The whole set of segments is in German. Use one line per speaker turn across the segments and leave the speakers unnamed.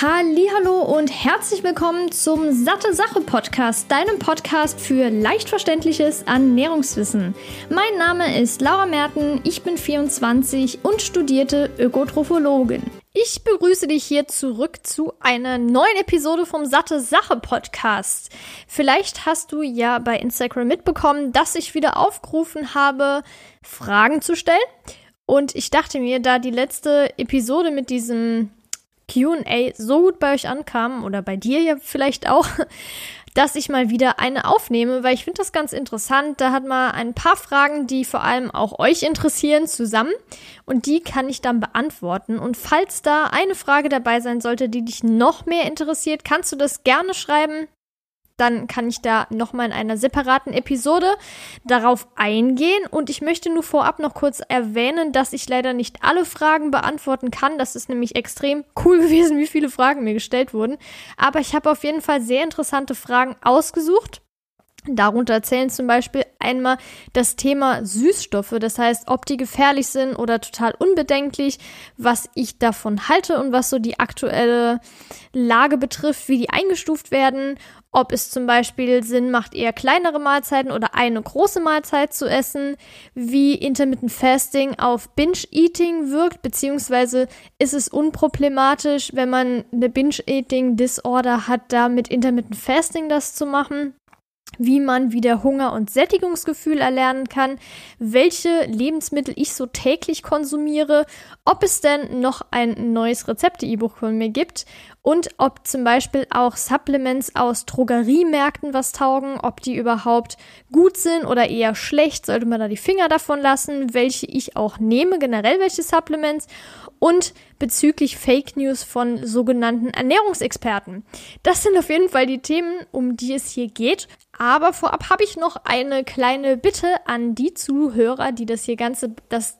Hallo und herzlich willkommen zum Satte Sache Podcast, deinem Podcast für leicht verständliches Ernährungswissen. Mein Name ist Laura Merten, ich bin 24 und studierte Ökotrophologin. Ich begrüße dich hier zurück zu einer neuen Episode vom Satte Sache Podcast. Vielleicht hast du ja bei Instagram mitbekommen, dass ich wieder aufgerufen habe, Fragen zu stellen. Und ich dachte mir, da die letzte Episode mit diesem QA so gut bei euch ankam, oder bei dir ja vielleicht auch, dass ich mal wieder eine aufnehme, weil ich finde das ganz interessant. Da hat man ein paar Fragen, die vor allem auch euch interessieren, zusammen. Und die kann ich dann beantworten. Und falls da eine Frage dabei sein sollte, die dich noch mehr interessiert, kannst du das gerne schreiben dann kann ich da nochmal in einer separaten Episode darauf eingehen. Und ich möchte nur vorab noch kurz erwähnen, dass ich leider nicht alle Fragen beantworten kann. Das ist nämlich extrem cool gewesen, wie viele Fragen mir gestellt wurden. Aber ich habe auf jeden Fall sehr interessante Fragen ausgesucht. Darunter zählen zum Beispiel einmal das Thema Süßstoffe, das heißt, ob die gefährlich sind oder total unbedenklich, was ich davon halte und was so die aktuelle Lage betrifft, wie die eingestuft werden, ob es zum Beispiel Sinn macht, eher kleinere Mahlzeiten oder eine große Mahlzeit zu essen, wie Intermittent Fasting auf Binge-Eating wirkt, beziehungsweise ist es unproblematisch, wenn man eine Binge-Eating-Disorder hat, da mit Intermittent Fasting das zu machen wie man wieder Hunger und Sättigungsgefühl erlernen kann, welche Lebensmittel ich so täglich konsumiere, ob es denn noch ein neues Rezepte-E-Buch von mir gibt und ob zum Beispiel auch Supplements aus Drogeriemärkten was taugen, ob die überhaupt gut sind oder eher schlecht, sollte man da die Finger davon lassen, welche ich auch nehme, generell welche Supplements und bezüglich Fake News von sogenannten Ernährungsexperten. Das sind auf jeden Fall die Themen, um die es hier geht. Aber vorab habe ich noch eine kleine Bitte an die Zuhörer, die das hier ganze, das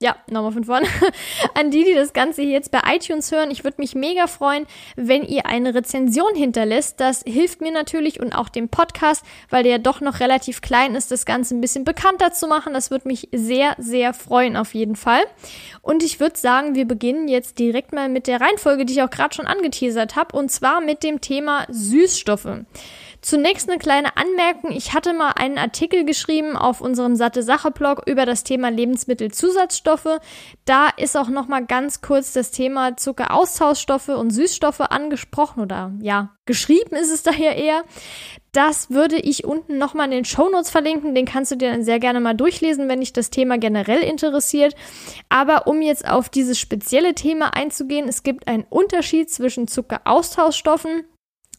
ja, nochmal von vorne. An die, die das Ganze hier jetzt bei iTunes hören, ich würde mich mega freuen, wenn ihr eine Rezension hinterlässt. Das hilft mir natürlich und auch dem Podcast, weil der doch noch relativ klein ist, das Ganze ein bisschen bekannter zu machen. Das würde mich sehr, sehr freuen auf jeden Fall. Und ich würde sagen, wir beginnen jetzt direkt mal mit der Reihenfolge, die ich auch gerade schon angeteasert habe, und zwar mit dem Thema Süßstoffe. Zunächst eine kleine Anmerkung. Ich hatte mal einen Artikel geschrieben auf unserem Satte Sache Blog über das Thema Lebensmittelzusatzstoffe. Da ist auch noch mal ganz kurz das Thema Zuckeraustauschstoffe und Süßstoffe angesprochen oder ja, geschrieben ist es daher eher. Das würde ich unten nochmal in den Shownotes verlinken. Den kannst du dir dann sehr gerne mal durchlesen, wenn dich das Thema generell interessiert. Aber um jetzt auf dieses spezielle Thema einzugehen, es gibt einen Unterschied zwischen Zuckeraustauschstoffen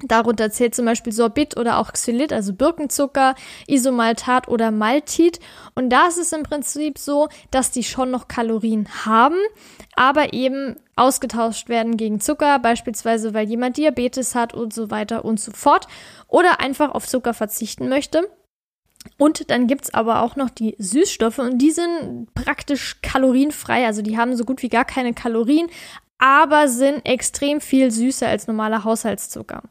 Darunter zählt zum Beispiel Sorbit oder auch Xylit, also Birkenzucker, Isomaltat oder Maltit. Und da ist es im Prinzip so, dass die schon noch Kalorien haben, aber eben ausgetauscht werden gegen Zucker, beispielsweise weil jemand Diabetes hat und so weiter und so fort. Oder einfach auf Zucker verzichten möchte. Und dann gibt's aber auch noch die Süßstoffe und die sind praktisch kalorienfrei, also die haben so gut wie gar keine Kalorien, aber sind extrem viel süßer als normaler Haushaltszucker.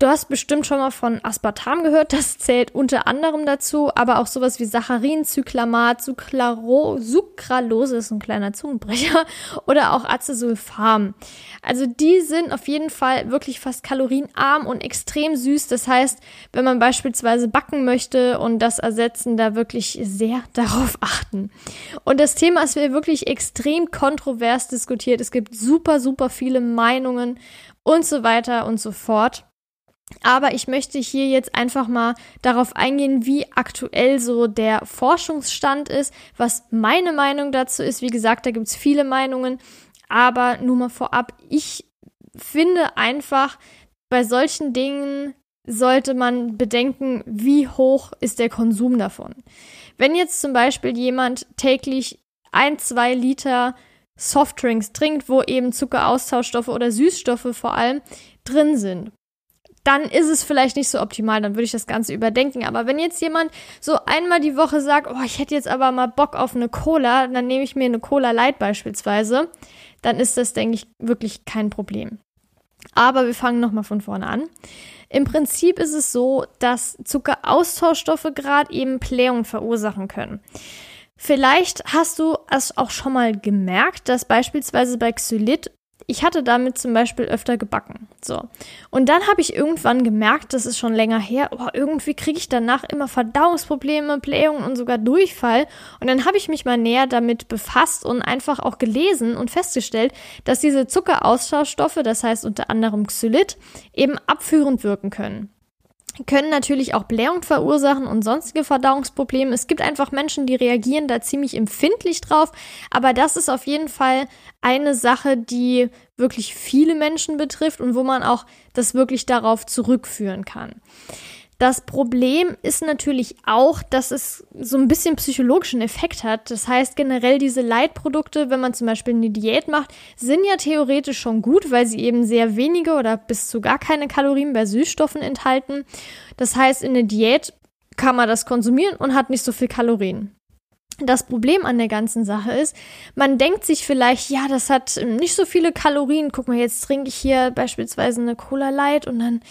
Du hast bestimmt schon mal von Aspartam gehört, das zählt unter anderem dazu, aber auch sowas wie Saccharin, Zyklamat, Sucralo, Sucralose ist ein kleiner Zungenbrecher oder auch Acesulfam. Also die sind auf jeden Fall wirklich fast kalorienarm und extrem süß. Das heißt, wenn man beispielsweise backen möchte und das ersetzen, da wirklich sehr darauf achten. Und das Thema ist wirklich extrem kontrovers diskutiert. Es gibt super, super viele Meinungen und so weiter und so fort. Aber ich möchte hier jetzt einfach mal darauf eingehen, wie aktuell so der Forschungsstand ist, was meine Meinung dazu ist. Wie gesagt, da gibt es viele Meinungen, aber nur mal vorab, ich finde einfach, bei solchen Dingen sollte man bedenken, wie hoch ist der Konsum davon. Wenn jetzt zum Beispiel jemand täglich ein, zwei Liter Softdrinks trinkt, wo eben Zuckeraustauschstoffe oder Süßstoffe vor allem drin sind, dann ist es vielleicht nicht so optimal, dann würde ich das Ganze überdenken. Aber wenn jetzt jemand so einmal die Woche sagt, oh, ich hätte jetzt aber mal Bock auf eine Cola, dann nehme ich mir eine Cola Light beispielsweise, dann ist das, denke ich, wirklich kein Problem. Aber wir fangen nochmal von vorne an. Im Prinzip ist es so, dass Zuckeraustauschstoffe gerade eben Blähungen verursachen können. Vielleicht hast du es auch schon mal gemerkt, dass beispielsweise bei Xylit ich hatte damit zum Beispiel öfter gebacken. So. Und dann habe ich irgendwann gemerkt, das ist schon länger her, oh, irgendwie kriege ich danach immer Verdauungsprobleme, Blähungen und sogar Durchfall. Und dann habe ich mich mal näher damit befasst und einfach auch gelesen und festgestellt, dass diese Zuckeraustauschstoffe, das heißt unter anderem Xylit, eben abführend wirken können können natürlich auch Blähung verursachen und sonstige Verdauungsprobleme. Es gibt einfach Menschen, die reagieren da ziemlich empfindlich drauf, aber das ist auf jeden Fall eine Sache, die wirklich viele Menschen betrifft und wo man auch das wirklich darauf zurückführen kann. Das Problem ist natürlich auch, dass es so ein bisschen psychologischen Effekt hat. Das heißt, generell diese Leitprodukte, wenn man zum Beispiel eine Diät macht, sind ja theoretisch schon gut, weil sie eben sehr wenige oder bis zu gar keine Kalorien bei Süßstoffen enthalten. Das heißt, in der Diät kann man das konsumieren und hat nicht so viel Kalorien. Das Problem an der ganzen Sache ist, man denkt sich vielleicht, ja, das hat nicht so viele Kalorien. Guck mal, jetzt trinke ich hier beispielsweise eine Cola Light und dann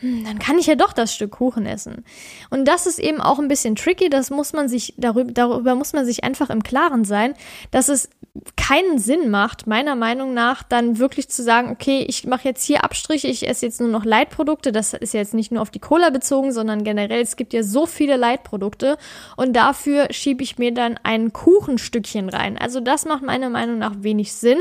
hm, dann kann ich ja doch das Stück Kuchen essen. Und das ist eben auch ein bisschen tricky, das muss man sich, darüber, darüber muss man sich einfach im Klaren sein, dass es keinen Sinn macht, meiner Meinung nach, dann wirklich zu sagen, okay, ich mache jetzt hier Abstriche, ich esse jetzt nur noch Leitprodukte. Das ist jetzt nicht nur auf die Cola bezogen, sondern generell, es gibt ja so viele Leitprodukte und dafür schiebe ich mir dann ein Kuchenstückchen rein. Also das macht meiner Meinung nach wenig Sinn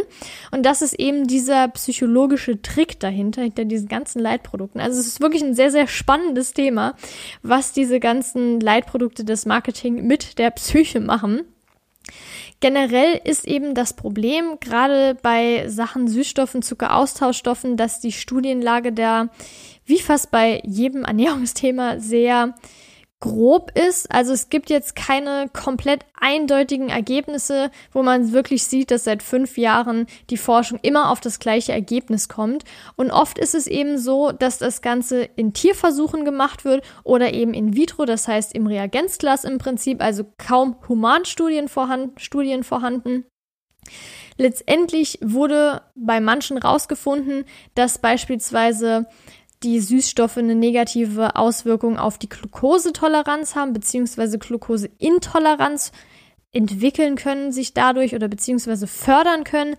und das ist eben dieser psychologische Trick dahinter, hinter diesen ganzen Leitprodukten. Also es ist wirklich ein sehr, sehr spannendes Thema, was diese ganzen Leitprodukte des Marketing mit der Psyche machen. Generell ist eben das Problem, gerade bei Sachen Süßstoffen, Zuckeraustauschstoffen, dass die Studienlage da, wie fast bei jedem Ernährungsthema, sehr grob ist. Also es gibt jetzt keine komplett eindeutigen Ergebnisse, wo man wirklich sieht, dass seit fünf Jahren die Forschung immer auf das gleiche Ergebnis kommt. Und oft ist es eben so, dass das Ganze in Tierversuchen gemacht wird oder eben in vitro, das heißt im Reagenzglas im Prinzip, also kaum Humanstudien vorhanden. Studien vorhanden. Letztendlich wurde bei manchen rausgefunden, dass beispielsweise die Süßstoffe eine negative Auswirkung auf die Glukosetoleranz haben, beziehungsweise Glukoseintoleranz entwickeln können sich dadurch oder beziehungsweise fördern können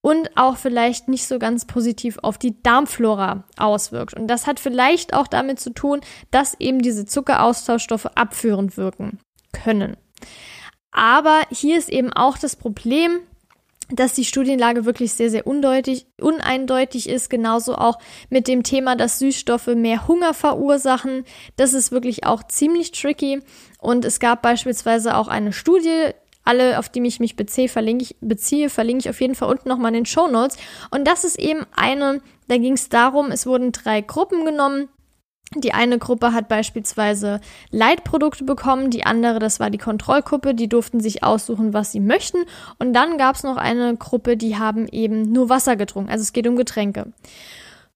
und auch vielleicht nicht so ganz positiv auf die Darmflora auswirkt. Und das hat vielleicht auch damit zu tun, dass eben diese Zuckeraustauschstoffe abführend wirken können. Aber hier ist eben auch das Problem, dass die Studienlage wirklich sehr, sehr undeutig, uneindeutig ist. Genauso auch mit dem Thema, dass Süßstoffe mehr Hunger verursachen. Das ist wirklich auch ziemlich tricky. Und es gab beispielsweise auch eine Studie, alle, auf die ich mich beziehe, verlinke ich, beziehe, verlinke ich auf jeden Fall unten nochmal in den Show Notes. Und das ist eben eine, da ging es darum, es wurden drei Gruppen genommen die eine Gruppe hat beispielsweise Leitprodukte bekommen, die andere, das war die Kontrollgruppe, die durften sich aussuchen, was sie möchten. Und dann gab es noch eine Gruppe, die haben eben nur Wasser getrunken. Also es geht um Getränke.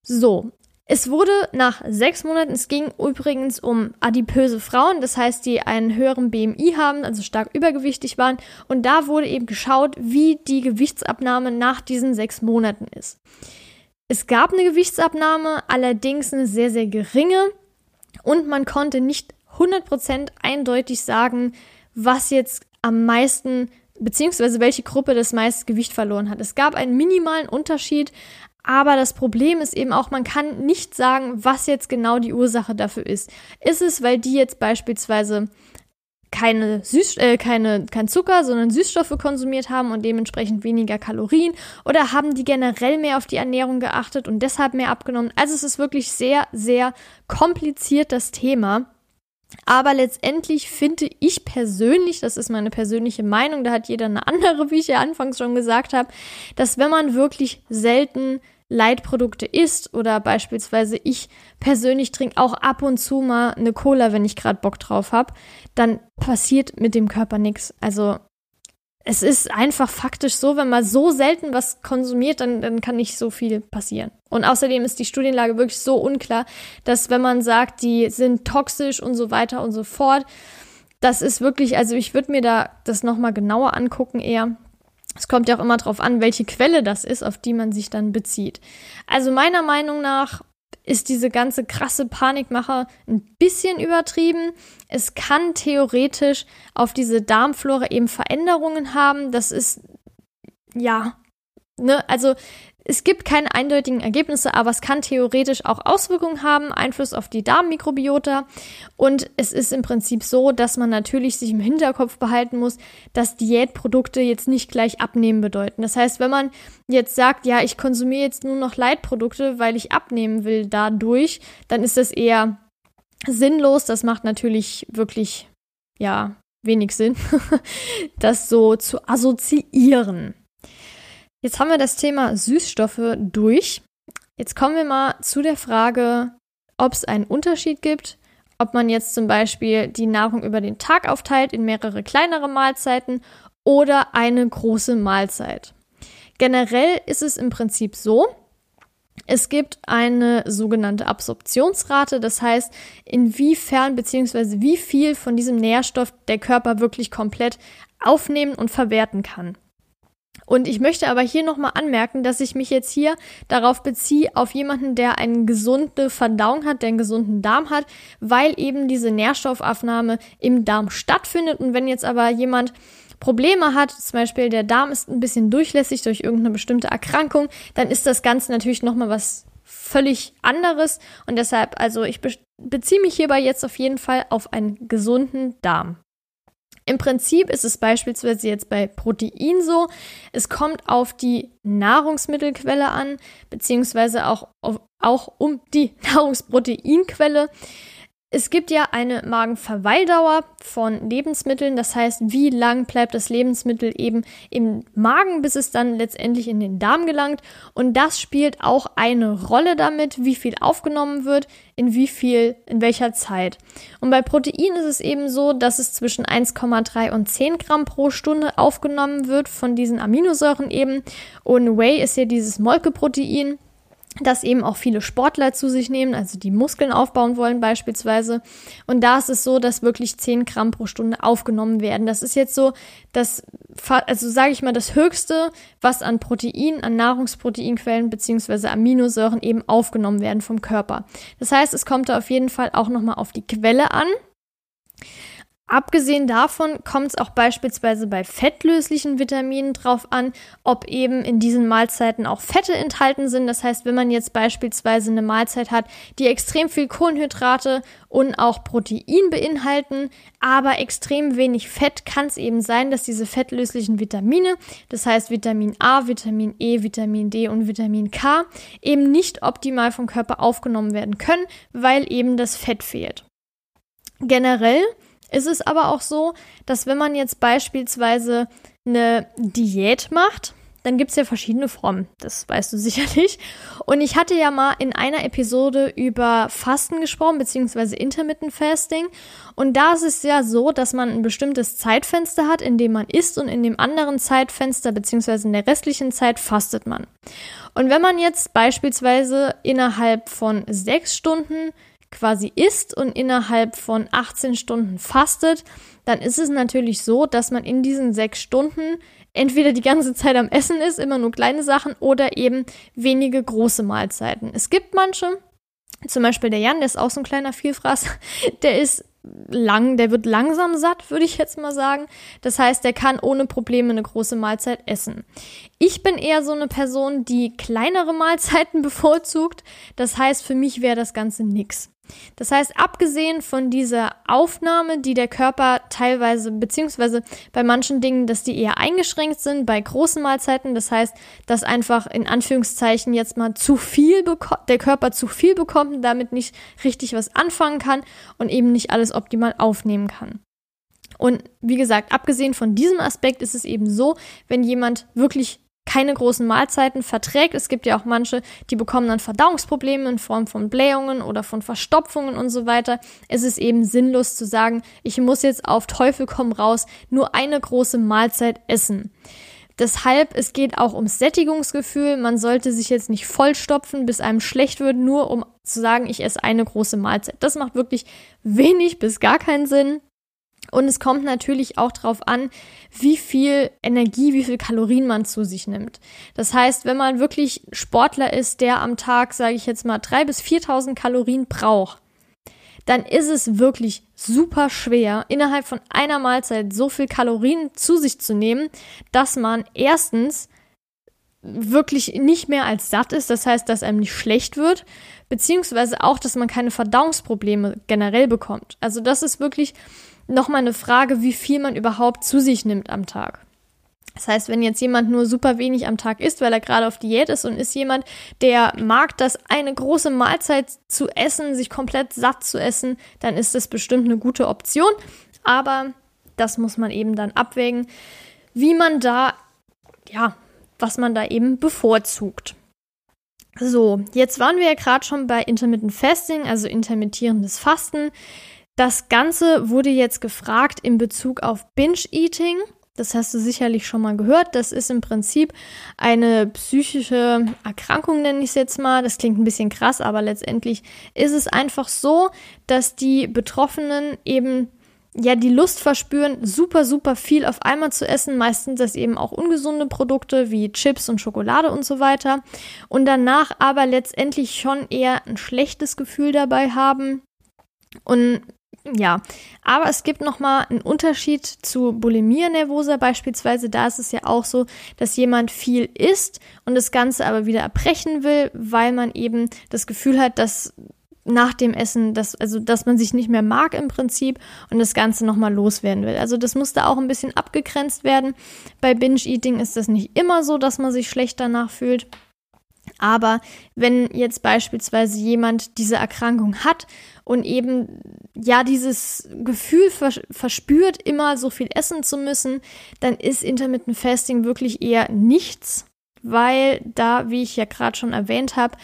So, es wurde nach sechs Monaten, es ging übrigens um adipöse Frauen, das heißt, die einen höheren BMI haben, also stark übergewichtig waren. Und da wurde eben geschaut, wie die Gewichtsabnahme nach diesen sechs Monaten ist. Es gab eine Gewichtsabnahme, allerdings eine sehr, sehr geringe und man konnte nicht 100% eindeutig sagen, was jetzt am meisten beziehungsweise welche Gruppe das meiste Gewicht verloren hat. Es gab einen minimalen Unterschied, aber das Problem ist eben auch, man kann nicht sagen, was jetzt genau die Ursache dafür ist. Ist es, weil die jetzt beispielsweise keine Süß, äh, keine, kein Zucker, sondern Süßstoffe konsumiert haben und dementsprechend weniger Kalorien? Oder haben die generell mehr auf die Ernährung geachtet und deshalb mehr abgenommen? Also es ist wirklich sehr, sehr kompliziert, das Thema. Aber letztendlich finde ich persönlich, das ist meine persönliche Meinung, da hat jeder eine andere, wie ich ja anfangs schon gesagt habe, dass wenn man wirklich selten Leitprodukte isst oder beispielsweise ich persönlich trinke auch ab und zu mal eine Cola, wenn ich gerade Bock drauf habe, dann passiert mit dem Körper nichts. Also es ist einfach faktisch so, wenn man so selten was konsumiert, dann, dann kann nicht so viel passieren. Und außerdem ist die Studienlage wirklich so unklar, dass wenn man sagt, die sind toxisch und so weiter und so fort, das ist wirklich, also ich würde mir da das nochmal genauer angucken eher. Es kommt ja auch immer darauf an, welche Quelle das ist, auf die man sich dann bezieht. Also meiner Meinung nach ist diese ganze krasse Panikmache ein bisschen übertrieben. Es kann theoretisch auf diese Darmflora eben Veränderungen haben. Das ist, ja, ne, also es gibt keine eindeutigen Ergebnisse, aber es kann theoretisch auch Auswirkungen haben, Einfluss auf die Darmmikrobiota. Und es ist im Prinzip so, dass man natürlich sich im Hinterkopf behalten muss, dass Diätprodukte jetzt nicht gleich abnehmen bedeuten. Das heißt, wenn man jetzt sagt, ja, ich konsumiere jetzt nur noch Leitprodukte, weil ich abnehmen will dadurch, dann ist das eher sinnlos. Das macht natürlich wirklich, ja, wenig Sinn, das so zu assoziieren. Jetzt haben wir das Thema Süßstoffe durch. Jetzt kommen wir mal zu der Frage, ob es einen Unterschied gibt, ob man jetzt zum Beispiel die Nahrung über den Tag aufteilt in mehrere kleinere Mahlzeiten oder eine große Mahlzeit. Generell ist es im Prinzip so, es gibt eine sogenannte Absorptionsrate, das heißt, inwiefern bzw. wie viel von diesem Nährstoff der Körper wirklich komplett aufnehmen und verwerten kann. Und ich möchte aber hier nochmal anmerken, dass ich mich jetzt hier darauf beziehe, auf jemanden, der eine gesunde Verdauung hat, der einen gesunden Darm hat, weil eben diese Nährstoffaufnahme im Darm stattfindet. Und wenn jetzt aber jemand Probleme hat, zum Beispiel der Darm ist ein bisschen durchlässig durch irgendeine bestimmte Erkrankung, dann ist das Ganze natürlich nochmal was völlig anderes. Und deshalb, also ich beziehe mich hierbei jetzt auf jeden Fall auf einen gesunden Darm. Im Prinzip ist es beispielsweise jetzt bei Protein so, es kommt auf die Nahrungsmittelquelle an, beziehungsweise auch, auf, auch um die Nahrungsproteinquelle. Es gibt ja eine Magenverweildauer von Lebensmitteln, das heißt, wie lang bleibt das Lebensmittel eben im Magen, bis es dann letztendlich in den Darm gelangt. Und das spielt auch eine Rolle damit, wie viel aufgenommen wird, in wie viel, in welcher Zeit. Und bei Protein ist es eben so, dass es zwischen 1,3 und 10 Gramm pro Stunde aufgenommen wird von diesen Aminosäuren eben. Und Whey ist ja dieses Molkeprotein das eben auch viele Sportler zu sich nehmen, also die Muskeln aufbauen wollen beispielsweise. Und da ist es so, dass wirklich 10 Gramm pro Stunde aufgenommen werden. Das ist jetzt so das, also sage ich mal, das Höchste, was an Protein, an Nahrungsproteinquellen beziehungsweise Aminosäuren eben aufgenommen werden vom Körper. Das heißt, es kommt da auf jeden Fall auch nochmal auf die Quelle an. Abgesehen davon kommt es auch beispielsweise bei fettlöslichen Vitaminen drauf an, ob eben in diesen Mahlzeiten auch Fette enthalten sind. Das heißt, wenn man jetzt beispielsweise eine Mahlzeit hat, die extrem viel Kohlenhydrate und auch Protein beinhalten, aber extrem wenig Fett, kann es eben sein, dass diese fettlöslichen Vitamine, das heißt Vitamin A, Vitamin E, Vitamin D und Vitamin K, eben nicht optimal vom Körper aufgenommen werden können, weil eben das Fett fehlt. Generell ist es aber auch so, dass wenn man jetzt beispielsweise eine Diät macht, dann gibt es ja verschiedene Formen, das weißt du sicherlich. Und ich hatte ja mal in einer Episode über Fasten gesprochen, beziehungsweise Intermittent Fasting. Und da ist es ja so, dass man ein bestimmtes Zeitfenster hat, in dem man isst und in dem anderen Zeitfenster, beziehungsweise in der restlichen Zeit fastet man. Und wenn man jetzt beispielsweise innerhalb von sechs Stunden quasi isst und innerhalb von 18 Stunden fastet, dann ist es natürlich so, dass man in diesen sechs Stunden entweder die ganze Zeit am Essen ist, immer nur kleine Sachen, oder eben wenige große Mahlzeiten. Es gibt manche, zum Beispiel der Jan, der ist auch so ein kleiner Vielfraß, der ist lang, der wird langsam satt, würde ich jetzt mal sagen. Das heißt, der kann ohne Probleme eine große Mahlzeit essen. Ich bin eher so eine Person, die kleinere Mahlzeiten bevorzugt. Das heißt, für mich wäre das Ganze nix. Das heißt, abgesehen von dieser Aufnahme, die der Körper teilweise, beziehungsweise bei manchen Dingen, dass die eher eingeschränkt sind, bei großen Mahlzeiten, das heißt, dass einfach in Anführungszeichen jetzt mal zu viel der Körper zu viel bekommt und damit nicht richtig was anfangen kann und eben nicht alles optimal aufnehmen kann. Und wie gesagt, abgesehen von diesem Aspekt ist es eben so, wenn jemand wirklich keine großen Mahlzeiten verträgt. Es gibt ja auch manche, die bekommen dann Verdauungsprobleme in Form von Blähungen oder von Verstopfungen und so weiter. Es ist eben sinnlos zu sagen, ich muss jetzt auf Teufel komm raus nur eine große Mahlzeit essen. Deshalb, es geht auch ums Sättigungsgefühl. Man sollte sich jetzt nicht vollstopfen, bis einem schlecht wird, nur um zu sagen, ich esse eine große Mahlzeit. Das macht wirklich wenig bis gar keinen Sinn. Und es kommt natürlich auch darauf an, wie viel Energie, wie viel Kalorien man zu sich nimmt. Das heißt, wenn man wirklich Sportler ist, der am Tag, sage ich jetzt mal, drei bis 4.000 Kalorien braucht, dann ist es wirklich super schwer, innerhalb von einer Mahlzeit so viel Kalorien zu sich zu nehmen, dass man erstens wirklich nicht mehr als satt ist, das heißt, dass einem nicht schlecht wird, beziehungsweise auch, dass man keine Verdauungsprobleme generell bekommt. Also das ist wirklich nochmal eine Frage, wie viel man überhaupt zu sich nimmt am Tag. Das heißt, wenn jetzt jemand nur super wenig am Tag isst, weil er gerade auf Diät ist und ist jemand, der mag das, eine große Mahlzeit zu essen, sich komplett satt zu essen, dann ist das bestimmt eine gute Option. Aber das muss man eben dann abwägen, wie man da, ja, was man da eben bevorzugt. So, jetzt waren wir ja gerade schon bei Intermittent Fasting, also intermittierendes Fasten. Das Ganze wurde jetzt gefragt in Bezug auf Binge-Eating. Das hast du sicherlich schon mal gehört. Das ist im Prinzip eine psychische Erkrankung, nenne ich es jetzt mal. Das klingt ein bisschen krass, aber letztendlich ist es einfach so, dass die Betroffenen eben ja die Lust verspüren, super, super viel auf einmal zu essen. Meistens das eben auch ungesunde Produkte wie Chips und Schokolade und so weiter. Und danach aber letztendlich schon eher ein schlechtes Gefühl dabei haben. Und ja, aber es gibt nochmal einen Unterschied zu Bulimia nervosa beispielsweise. Da ist es ja auch so, dass jemand viel isst und das Ganze aber wieder erbrechen will, weil man eben das Gefühl hat, dass nach dem Essen, dass, also, dass man sich nicht mehr mag im Prinzip und das Ganze nochmal loswerden will. Also das muss da auch ein bisschen abgegrenzt werden. Bei Binge-Eating ist das nicht immer so, dass man sich schlecht danach fühlt. Aber wenn jetzt beispielsweise jemand diese Erkrankung hat und eben ja dieses Gefühl vers verspürt, immer so viel essen zu müssen, dann ist Intermittent Fasting wirklich eher nichts, weil da, wie ich ja gerade schon erwähnt habe,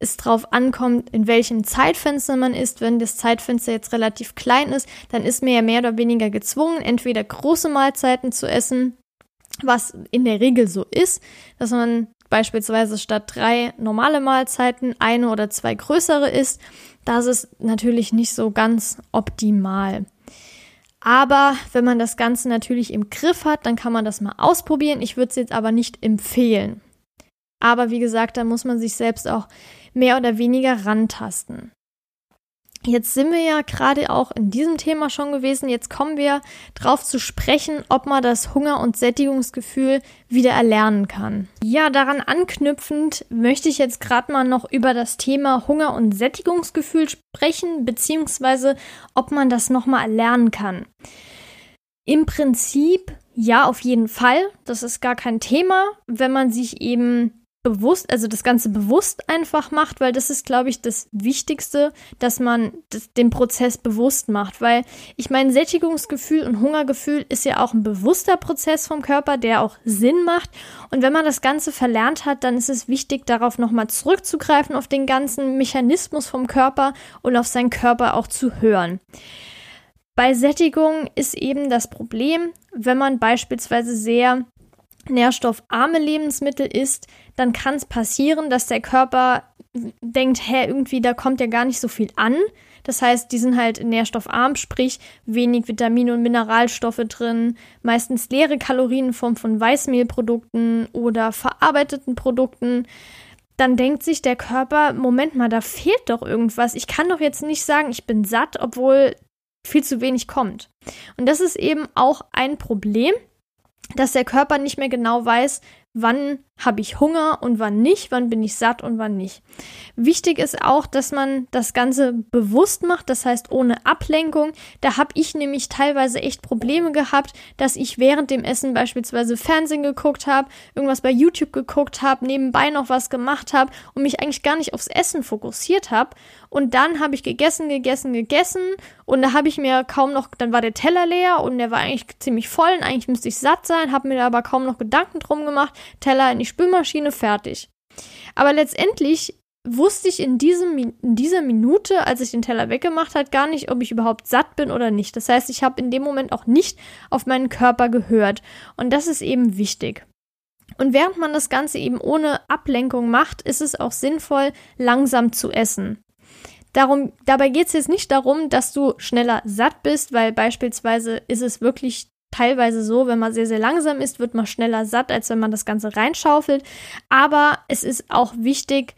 es drauf ankommt, in welchem Zeitfenster man ist. Wenn das Zeitfenster jetzt relativ klein ist, dann ist man ja mehr oder weniger gezwungen, entweder große Mahlzeiten zu essen, was in der Regel so ist, dass man beispielsweise statt drei normale Mahlzeiten eine oder zwei größere isst. Das ist natürlich nicht so ganz optimal. Aber wenn man das Ganze natürlich im Griff hat, dann kann man das mal ausprobieren. Ich würde es jetzt aber nicht empfehlen. Aber wie gesagt, da muss man sich selbst auch mehr oder weniger rantasten. Jetzt sind wir ja gerade auch in diesem Thema schon gewesen. Jetzt kommen wir darauf zu sprechen, ob man das Hunger- und Sättigungsgefühl wieder erlernen kann. Ja, daran anknüpfend möchte ich jetzt gerade mal noch über das Thema Hunger- und Sättigungsgefühl sprechen, beziehungsweise ob man das nochmal erlernen kann. Im Prinzip ja, auf jeden Fall. Das ist gar kein Thema, wenn man sich eben bewusst, also das Ganze bewusst einfach macht, weil das ist, glaube ich, das Wichtigste, dass man das, den Prozess bewusst macht. Weil ich meine, Sättigungsgefühl und Hungergefühl ist ja auch ein bewusster Prozess vom Körper, der auch Sinn macht. Und wenn man das Ganze verlernt hat, dann ist es wichtig, darauf nochmal zurückzugreifen, auf den ganzen Mechanismus vom Körper und auf seinen Körper auch zu hören. Bei Sättigung ist eben das Problem, wenn man beispielsweise sehr nährstoffarme Lebensmittel isst, dann kann es passieren, dass der Körper denkt, hä, irgendwie da kommt ja gar nicht so viel an. Das heißt, die sind halt nährstoffarm, sprich wenig Vitamine und Mineralstoffe drin, meistens leere Kalorien in Form von Weißmehlprodukten oder verarbeiteten Produkten. Dann denkt sich der Körper, Moment mal, da fehlt doch irgendwas. Ich kann doch jetzt nicht sagen, ich bin satt, obwohl viel zu wenig kommt. Und das ist eben auch ein Problem, dass der Körper nicht mehr genau weiß, wann habe ich Hunger und wann nicht, wann bin ich satt und wann nicht. Wichtig ist auch, dass man das Ganze bewusst macht, das heißt ohne Ablenkung. Da habe ich nämlich teilweise echt Probleme gehabt, dass ich während dem Essen beispielsweise Fernsehen geguckt habe, irgendwas bei YouTube geguckt habe, nebenbei noch was gemacht habe und mich eigentlich gar nicht aufs Essen fokussiert habe. Und dann habe ich gegessen, gegessen, gegessen und da habe ich mir kaum noch, dann war der Teller leer und der war eigentlich ziemlich voll und eigentlich müsste ich satt sein, habe mir da aber kaum noch Gedanken drum gemacht. Teller in die Spülmaschine, fertig. Aber letztendlich wusste ich in, diesem, in dieser Minute, als ich den Teller weggemacht habe, gar nicht, ob ich überhaupt satt bin oder nicht. Das heißt, ich habe in dem Moment auch nicht auf meinen Körper gehört. Und das ist eben wichtig. Und während man das Ganze eben ohne Ablenkung macht, ist es auch sinnvoll, langsam zu essen. Darum, dabei geht es jetzt nicht darum, dass du schneller satt bist, weil beispielsweise ist es wirklich teilweise so, wenn man sehr, sehr langsam ist, wird man schneller satt, als wenn man das Ganze reinschaufelt. Aber es ist auch wichtig,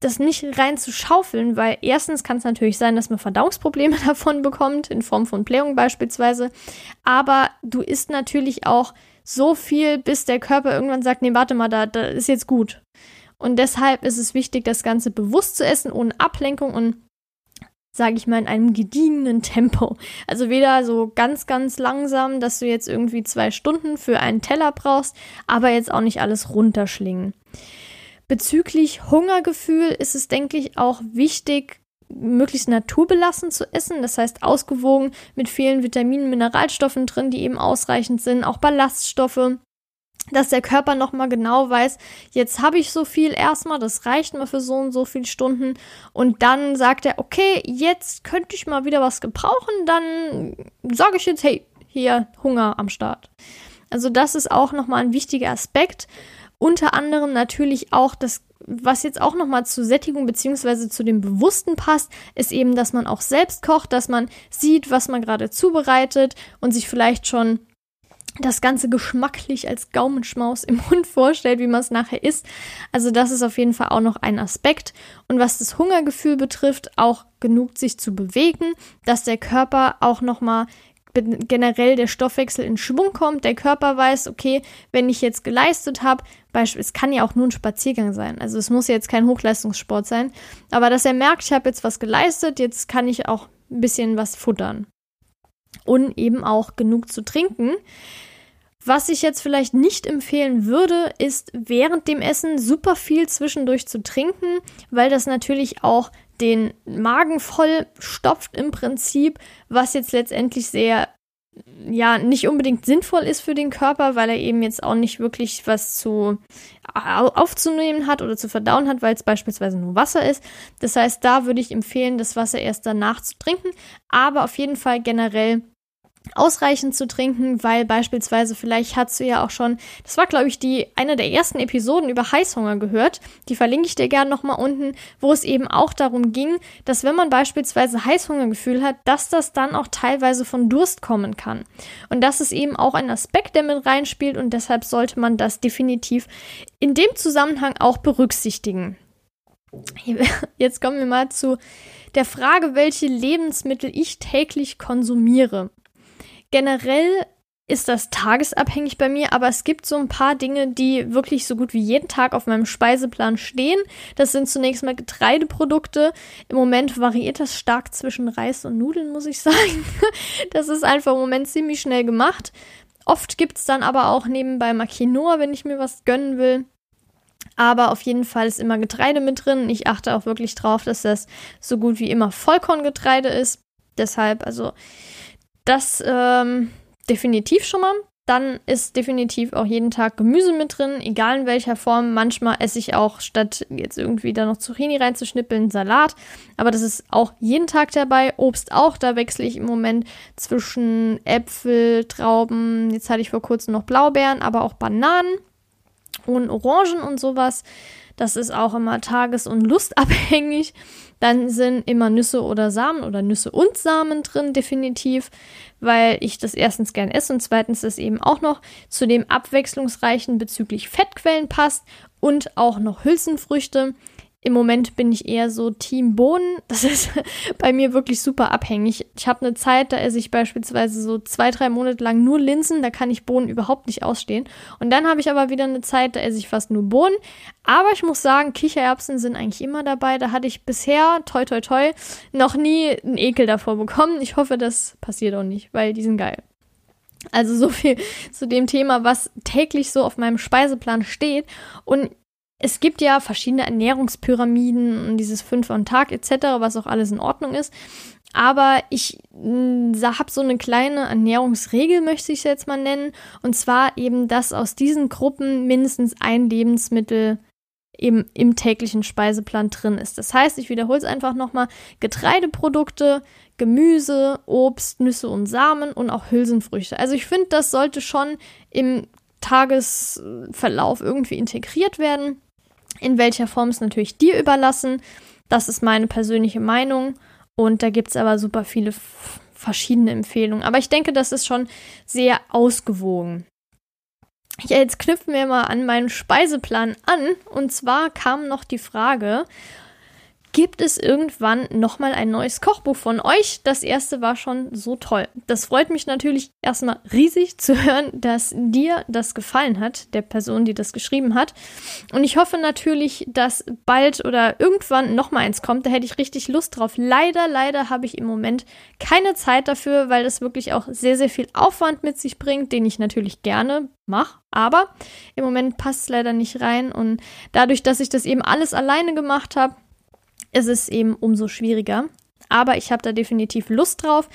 das nicht rein zu schaufeln, weil erstens kann es natürlich sein, dass man Verdauungsprobleme davon bekommt, in Form von Blähung beispielsweise. Aber du isst natürlich auch so viel, bis der Körper irgendwann sagt, nee, warte mal, da, da ist jetzt gut. Und deshalb ist es wichtig, das Ganze bewusst zu essen, ohne Ablenkung und sage ich mal, in einem gediegenen Tempo. Also weder so ganz, ganz langsam, dass du jetzt irgendwie zwei Stunden für einen Teller brauchst, aber jetzt auch nicht alles runterschlingen. Bezüglich Hungergefühl ist es, denke ich, auch wichtig, möglichst naturbelassen zu essen. Das heißt, ausgewogen mit vielen Vitaminen, Mineralstoffen drin, die eben ausreichend sind, auch Ballaststoffe dass der Körper nochmal genau weiß, jetzt habe ich so viel erstmal, das reicht mir für so und so viele Stunden. Und dann sagt er, okay, jetzt könnte ich mal wieder was gebrauchen, dann sage ich jetzt, hey, hier Hunger am Start. Also das ist auch nochmal ein wichtiger Aspekt. Unter anderem natürlich auch das, was jetzt auch nochmal zur Sättigung beziehungsweise zu dem Bewussten passt, ist eben, dass man auch selbst kocht, dass man sieht, was man gerade zubereitet und sich vielleicht schon das Ganze geschmacklich als Gaumenschmaus im Mund vorstellt, wie man es nachher isst. Also das ist auf jeden Fall auch noch ein Aspekt. Und was das Hungergefühl betrifft, auch genug sich zu bewegen, dass der Körper auch nochmal generell der Stoffwechsel in Schwung kommt, der Körper weiß, okay, wenn ich jetzt geleistet habe, es kann ja auch nur ein Spaziergang sein, also es muss jetzt kein Hochleistungssport sein, aber dass er merkt, ich habe jetzt was geleistet, jetzt kann ich auch ein bisschen was futtern und eben auch genug zu trinken. Was ich jetzt vielleicht nicht empfehlen würde, ist während dem Essen super viel zwischendurch zu trinken, weil das natürlich auch den Magen voll stopft im Prinzip, was jetzt letztendlich sehr ja nicht unbedingt sinnvoll ist für den Körper, weil er eben jetzt auch nicht wirklich was zu aufzunehmen hat oder zu verdauen hat, weil es beispielsweise nur Wasser ist. Das heißt, da würde ich empfehlen, das Wasser erst danach zu trinken, aber auf jeden Fall generell ausreichend zu trinken, weil beispielsweise vielleicht hast du ja auch schon, das war glaube ich die eine der ersten Episoden über Heißhunger gehört, die verlinke ich dir gerne noch mal unten, wo es eben auch darum ging, dass wenn man beispielsweise Heißhungergefühl hat, dass das dann auch teilweise von Durst kommen kann und das ist eben auch ein Aspekt, der mit reinspielt und deshalb sollte man das definitiv in dem Zusammenhang auch berücksichtigen. Jetzt kommen wir mal zu der Frage, welche Lebensmittel ich täglich konsumiere. Generell ist das tagesabhängig bei mir, aber es gibt so ein paar Dinge, die wirklich so gut wie jeden Tag auf meinem Speiseplan stehen. Das sind zunächst mal Getreideprodukte. Im Moment variiert das stark zwischen Reis und Nudeln, muss ich sagen. Das ist einfach im Moment ziemlich schnell gemacht. Oft gibt es dann aber auch nebenbei mal wenn ich mir was gönnen will. Aber auf jeden Fall ist immer Getreide mit drin. Ich achte auch wirklich drauf, dass das so gut wie immer Vollkorngetreide ist. Deshalb, also das ähm, definitiv schon mal. Dann ist definitiv auch jeden Tag Gemüse mit drin, egal in welcher Form. Manchmal esse ich auch, statt jetzt irgendwie da noch Zucchini reinzuschnippeln, Salat. Aber das ist auch jeden Tag dabei. Obst auch, da wechsle ich im Moment zwischen Äpfel, Trauben. Jetzt hatte ich vor kurzem noch Blaubeeren, aber auch Bananen und Orangen und sowas. Das ist auch immer tages- und lustabhängig. Dann sind immer Nüsse oder Samen oder Nüsse und Samen drin, definitiv, weil ich das erstens gern esse und zweitens das eben auch noch zu dem abwechslungsreichen bezüglich Fettquellen passt und auch noch Hülsenfrüchte. Im Moment bin ich eher so Team Bohnen. Das ist bei mir wirklich super abhängig. Ich habe eine Zeit, da esse ich beispielsweise so zwei, drei Monate lang nur Linsen. Da kann ich Bohnen überhaupt nicht ausstehen. Und dann habe ich aber wieder eine Zeit, da esse ich fast nur Bohnen. Aber ich muss sagen, Kichererbsen sind eigentlich immer dabei. Da hatte ich bisher, toi, toi, toi, noch nie einen Ekel davor bekommen. Ich hoffe, das passiert auch nicht, weil die sind geil. Also so viel zu dem Thema, was täglich so auf meinem Speiseplan steht. Und es gibt ja verschiedene Ernährungspyramiden und dieses fünf am Tag etc., was auch alles in Ordnung ist. Aber ich hm, habe so eine kleine Ernährungsregel, möchte ich es jetzt mal nennen. Und zwar eben, dass aus diesen Gruppen mindestens ein Lebensmittel eben im täglichen Speiseplan drin ist. Das heißt, ich wiederhole es einfach nochmal, Getreideprodukte, Gemüse, Obst, Nüsse und Samen und auch Hülsenfrüchte. Also ich finde, das sollte schon im Tagesverlauf irgendwie integriert werden. In welcher Form ist natürlich dir überlassen. Das ist meine persönliche Meinung. Und da gibt es aber super viele verschiedene Empfehlungen. Aber ich denke, das ist schon sehr ausgewogen. Ja, jetzt knüpfen wir mal an meinen Speiseplan an. Und zwar kam noch die Frage, gibt es irgendwann nochmal ein neues Kochbuch von euch. Das erste war schon so toll. Das freut mich natürlich erstmal riesig zu hören, dass dir das gefallen hat, der Person, die das geschrieben hat. Und ich hoffe natürlich, dass bald oder irgendwann nochmal eins kommt. Da hätte ich richtig Lust drauf. Leider, leider habe ich im Moment keine Zeit dafür, weil das wirklich auch sehr, sehr viel Aufwand mit sich bringt, den ich natürlich gerne mache. Aber im Moment passt es leider nicht rein. Und dadurch, dass ich das eben alles alleine gemacht habe, ist es eben umso schwieriger. Aber ich habe da definitiv Lust drauf.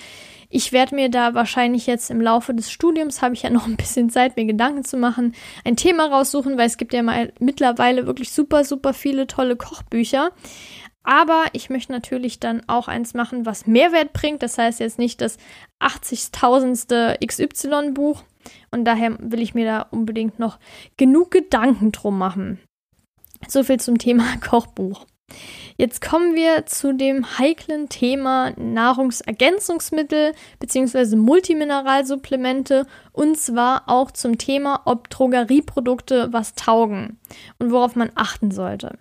Ich werde mir da wahrscheinlich jetzt im Laufe des Studiums, habe ich ja noch ein bisschen Zeit, mir Gedanken zu machen, ein Thema raussuchen, weil es gibt ja mal mittlerweile wirklich super, super viele tolle Kochbücher. Aber ich möchte natürlich dann auch eins machen, was Mehrwert bringt. Das heißt jetzt nicht das 80.000. XY-Buch. Und daher will ich mir da unbedingt noch genug Gedanken drum machen. So viel zum Thema Kochbuch. Jetzt kommen wir zu dem heiklen Thema Nahrungsergänzungsmittel bzw. Multimineralsupplemente und zwar auch zum Thema, ob Drogerieprodukte was taugen und worauf man achten sollte.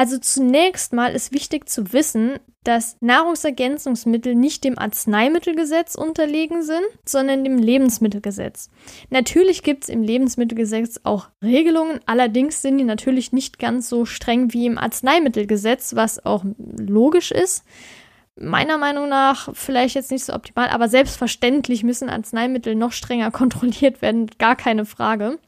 Also zunächst mal ist wichtig zu wissen, dass Nahrungsergänzungsmittel nicht dem Arzneimittelgesetz unterlegen sind, sondern dem Lebensmittelgesetz. Natürlich gibt es im Lebensmittelgesetz auch Regelungen, allerdings sind die natürlich nicht ganz so streng wie im Arzneimittelgesetz, was auch logisch ist. Meiner Meinung nach vielleicht jetzt nicht so optimal, aber selbstverständlich müssen Arzneimittel noch strenger kontrolliert werden, gar keine Frage.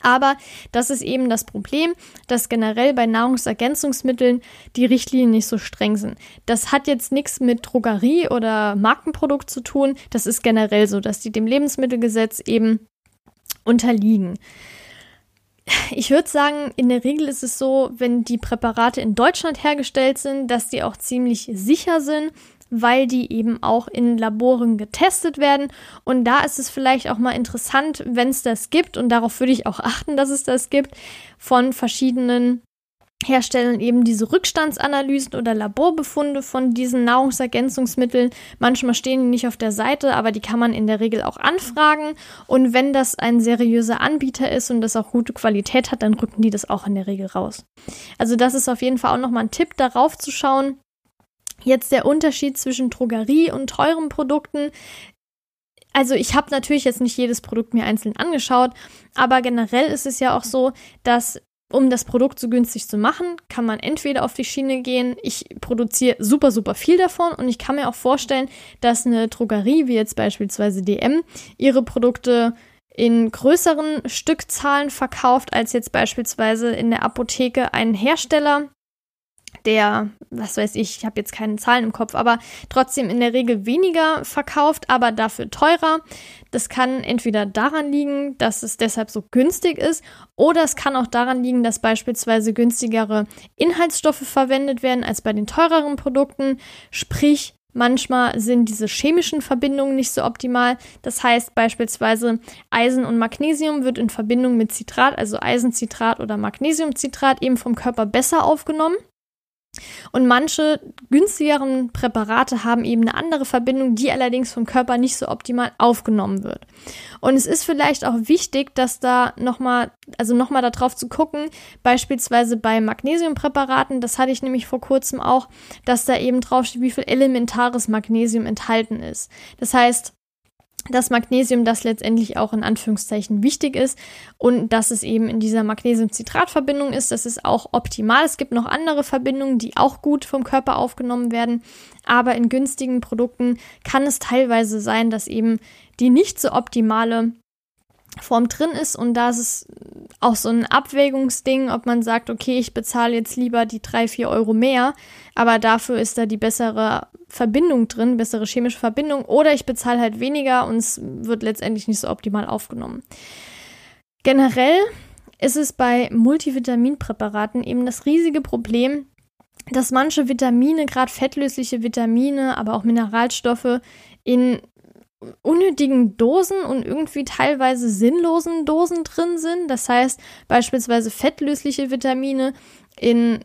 Aber das ist eben das Problem, dass generell bei Nahrungsergänzungsmitteln die Richtlinien nicht so streng sind. Das hat jetzt nichts mit Drogerie oder Markenprodukt zu tun. Das ist generell so, dass die dem Lebensmittelgesetz eben unterliegen. Ich würde sagen, in der Regel ist es so, wenn die Präparate in Deutschland hergestellt sind, dass die auch ziemlich sicher sind weil die eben auch in Laboren getestet werden. Und da ist es vielleicht auch mal interessant, wenn es das gibt, und darauf würde ich auch achten, dass es das gibt, von verschiedenen Herstellern eben diese Rückstandsanalysen oder Laborbefunde von diesen Nahrungsergänzungsmitteln. Manchmal stehen die nicht auf der Seite, aber die kann man in der Regel auch anfragen. Und wenn das ein seriöser Anbieter ist und das auch gute Qualität hat, dann rücken die das auch in der Regel raus. Also das ist auf jeden Fall auch nochmal ein Tipp, darauf zu schauen, Jetzt der Unterschied zwischen Drogerie und teuren Produkten. Also ich habe natürlich jetzt nicht jedes Produkt mir einzeln angeschaut, aber generell ist es ja auch so, dass um das Produkt so günstig zu machen, kann man entweder auf die Schiene gehen, ich produziere super, super viel davon und ich kann mir auch vorstellen, dass eine Drogerie, wie jetzt beispielsweise DM, ihre Produkte in größeren Stückzahlen verkauft als jetzt beispielsweise in der Apotheke ein Hersteller, der, was weiß ich, ich habe jetzt keine Zahlen im Kopf, aber trotzdem in der Regel weniger verkauft, aber dafür teurer. Das kann entweder daran liegen, dass es deshalb so günstig ist, oder es kann auch daran liegen, dass beispielsweise günstigere Inhaltsstoffe verwendet werden als bei den teureren Produkten. Sprich, Manchmal sind diese chemischen Verbindungen nicht so optimal. Das heißt beispielsweise Eisen und Magnesium wird in Verbindung mit Citrat, also Eisenzitrat oder Magnesiumcitrat, eben vom Körper besser aufgenommen. Und manche günstigeren Präparate haben eben eine andere Verbindung, die allerdings vom Körper nicht so optimal aufgenommen wird. Und es ist vielleicht auch wichtig, dass da nochmal, also nochmal darauf zu gucken, beispielsweise bei Magnesiumpräparaten, das hatte ich nämlich vor kurzem auch, dass da eben draufsteht, wie viel elementares Magnesium enthalten ist. Das heißt, das Magnesium, das letztendlich auch in Anführungszeichen wichtig ist und dass es eben in dieser Magnesium-Citrat-Verbindung ist, das ist auch optimal. Es gibt noch andere Verbindungen, die auch gut vom Körper aufgenommen werden, aber in günstigen Produkten kann es teilweise sein, dass eben die nicht so optimale Form drin ist und da ist es auch so ein Abwägungsding, ob man sagt, okay, ich bezahle jetzt lieber die drei, vier Euro mehr, aber dafür ist da die bessere Verbindung drin, bessere chemische Verbindung, oder ich bezahle halt weniger und es wird letztendlich nicht so optimal aufgenommen. Generell ist es bei Multivitaminpräparaten eben das riesige Problem, dass manche Vitamine, gerade fettlösliche Vitamine, aber auch Mineralstoffe in unnötigen Dosen und irgendwie teilweise sinnlosen Dosen drin sind. Das heißt beispielsweise fettlösliche Vitamine in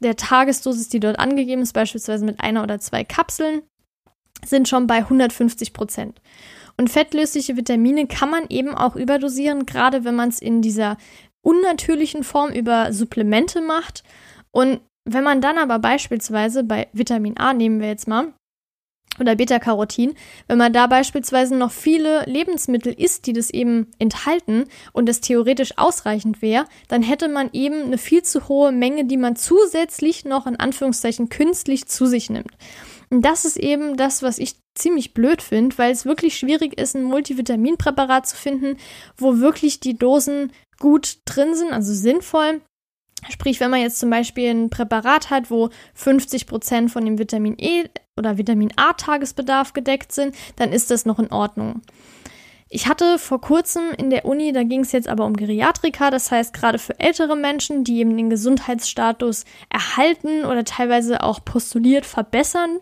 der Tagesdosis, die dort angegeben ist, beispielsweise mit einer oder zwei Kapseln, sind schon bei 150 Prozent. Und fettlösliche Vitamine kann man eben auch überdosieren, gerade wenn man es in dieser unnatürlichen Form über Supplemente macht. Und wenn man dann aber beispielsweise bei Vitamin A nehmen wir jetzt mal, oder Beta-Carotin, wenn man da beispielsweise noch viele Lebensmittel isst, die das eben enthalten und das theoretisch ausreichend wäre, dann hätte man eben eine viel zu hohe Menge, die man zusätzlich noch in Anführungszeichen künstlich zu sich nimmt. Und das ist eben das, was ich ziemlich blöd finde, weil es wirklich schwierig ist, ein Multivitaminpräparat zu finden, wo wirklich die Dosen gut drin sind, also sinnvoll Sprich, wenn man jetzt zum Beispiel ein Präparat hat, wo 50 Prozent von dem Vitamin E oder Vitamin A Tagesbedarf gedeckt sind, dann ist das noch in Ordnung. Ich hatte vor kurzem in der Uni, da ging es jetzt aber um Geriatrika, das heißt gerade für ältere Menschen, die eben den Gesundheitsstatus erhalten oder teilweise auch postuliert verbessern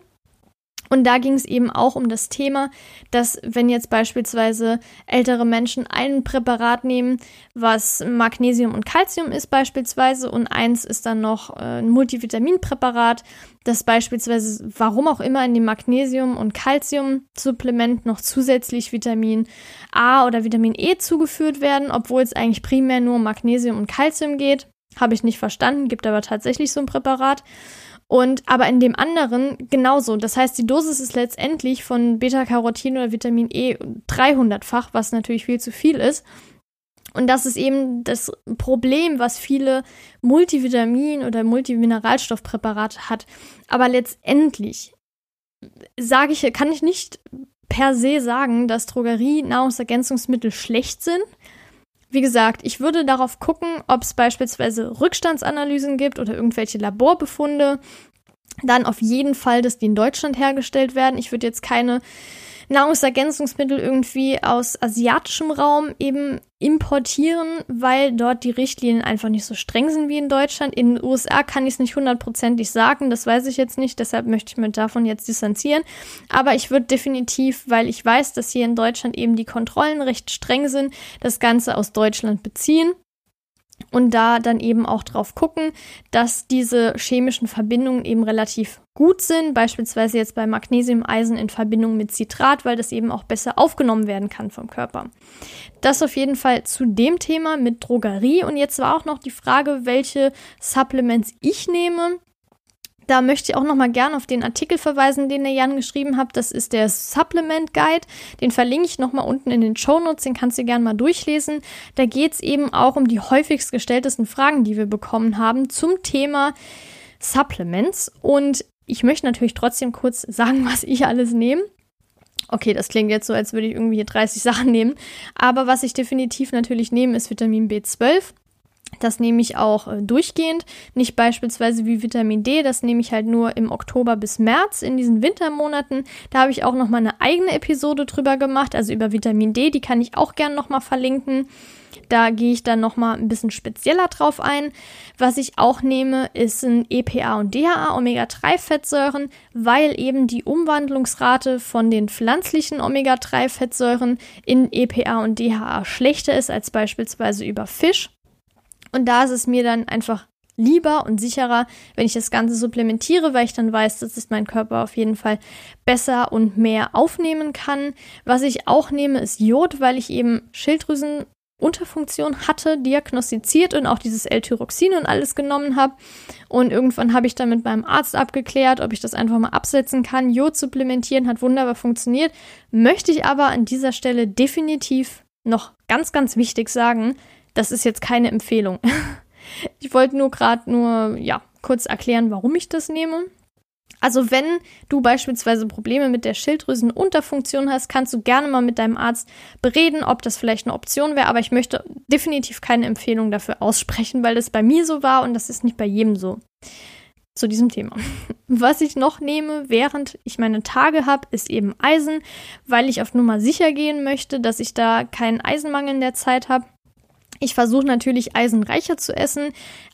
und da ging es eben auch um das Thema, dass wenn jetzt beispielsweise ältere Menschen ein Präparat nehmen, was Magnesium und Calcium ist beispielsweise und eins ist dann noch äh, ein Multivitaminpräparat, das beispielsweise, warum auch immer, in dem Magnesium- und Calcium-Supplement noch zusätzlich Vitamin A oder Vitamin E zugeführt werden, obwohl es eigentlich primär nur um Magnesium und Calcium geht. Habe ich nicht verstanden, gibt aber tatsächlich so ein Präparat. Und aber in dem anderen genauso. Das heißt, die Dosis ist letztendlich von Beta-Carotin oder Vitamin E 300-fach, was natürlich viel zu viel ist. Und das ist eben das Problem, was viele Multivitamin- oder Multimineralstoffpräparate hat. Aber letztendlich sage ich, kann ich nicht per se sagen, dass Drogerie-Nahrungsergänzungsmittel schlecht sind. Wie gesagt, ich würde darauf gucken, ob es beispielsweise Rückstandsanalysen gibt oder irgendwelche Laborbefunde. Dann auf jeden Fall, dass die in Deutschland hergestellt werden. Ich würde jetzt keine Nahrungsergänzungsmittel irgendwie aus asiatischem Raum eben importieren, weil dort die Richtlinien einfach nicht so streng sind wie in Deutschland. In den USA kann ich es nicht hundertprozentig sagen, das weiß ich jetzt nicht, deshalb möchte ich mich davon jetzt distanzieren. Aber ich würde definitiv, weil ich weiß, dass hier in Deutschland eben die Kontrollen recht streng sind, das Ganze aus Deutschland beziehen und da dann eben auch drauf gucken, dass diese chemischen Verbindungen eben relativ gut sind, beispielsweise jetzt bei Magnesium-Eisen in Verbindung mit Citrat, weil das eben auch besser aufgenommen werden kann vom Körper. Das auf jeden Fall zu dem Thema mit Drogerie und jetzt war auch noch die Frage, welche Supplements ich nehme. Da möchte ich auch noch mal gerne auf den Artikel verweisen, den der Jan geschrieben hat. Das ist der Supplement Guide. Den verlinke ich noch mal unten in den Show Notes. Den kannst du gerne mal durchlesen. Da geht es eben auch um die häufigst gestelltesten Fragen, die wir bekommen haben zum Thema Supplements. Und ich möchte natürlich trotzdem kurz sagen, was ich alles nehme. Okay, das klingt jetzt so, als würde ich irgendwie hier 30 Sachen nehmen. Aber was ich definitiv natürlich nehme, ist Vitamin B12. Das nehme ich auch äh, durchgehend, nicht beispielsweise wie Vitamin D, das nehme ich halt nur im Oktober bis März in diesen Wintermonaten. Da habe ich auch noch mal eine eigene Episode drüber gemacht, also über Vitamin D, die kann ich auch gerne noch mal verlinken. Da gehe ich dann noch mal ein bisschen spezieller drauf ein. Was ich auch nehme, ist ein EPA und DHA Omega-3 Fettsäuren, weil eben die Umwandlungsrate von den pflanzlichen Omega-3 Fettsäuren in EPA und DHA schlechter ist als beispielsweise über Fisch. Und da ist es mir dann einfach lieber und sicherer, wenn ich das Ganze supplementiere, weil ich dann weiß, dass es mein Körper auf jeden Fall besser und mehr aufnehmen kann. Was ich auch nehme, ist Jod, weil ich eben Schilddrüsenunterfunktion hatte, diagnostiziert und auch dieses L-Tyroxin und alles genommen habe. Und irgendwann habe ich dann mit meinem Arzt abgeklärt, ob ich das einfach mal absetzen kann. Jod supplementieren hat wunderbar funktioniert. Möchte ich aber an dieser Stelle definitiv noch ganz, ganz wichtig sagen, das ist jetzt keine Empfehlung. ich wollte nur gerade nur, ja, kurz erklären, warum ich das nehme. Also wenn du beispielsweise Probleme mit der Schilddrüsenunterfunktion hast, kannst du gerne mal mit deinem Arzt bereden, ob das vielleicht eine Option wäre. Aber ich möchte definitiv keine Empfehlung dafür aussprechen, weil das bei mir so war und das ist nicht bei jedem so. Zu diesem Thema. Was ich noch nehme, während ich meine Tage habe, ist eben Eisen, weil ich auf Nummer sicher gehen möchte, dass ich da keinen Eisenmangel in der Zeit habe. Ich versuche natürlich eisenreicher zu essen,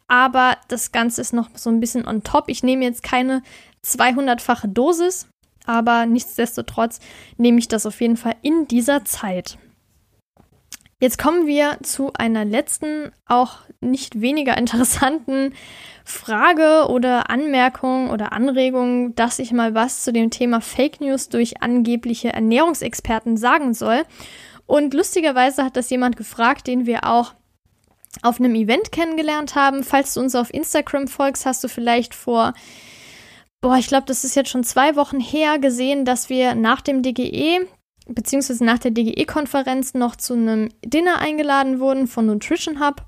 aber das Ganze ist noch so ein bisschen on top. Ich nehme jetzt keine 200-fache Dosis, aber nichtsdestotrotz nehme ich das auf jeden Fall in dieser Zeit. Jetzt kommen wir zu einer letzten, auch nicht weniger interessanten Frage oder Anmerkung oder Anregung, dass ich mal was zu dem Thema Fake News durch angebliche Ernährungsexperten sagen soll. Und lustigerweise hat das jemand gefragt, den wir auch auf einem Event kennengelernt haben. Falls du uns auf Instagram folgst, hast du vielleicht vor, boah, ich glaube, das ist jetzt schon zwei Wochen her gesehen, dass wir nach dem DGE, beziehungsweise nach der DGE-Konferenz noch zu einem Dinner eingeladen wurden von Nutrition Hub.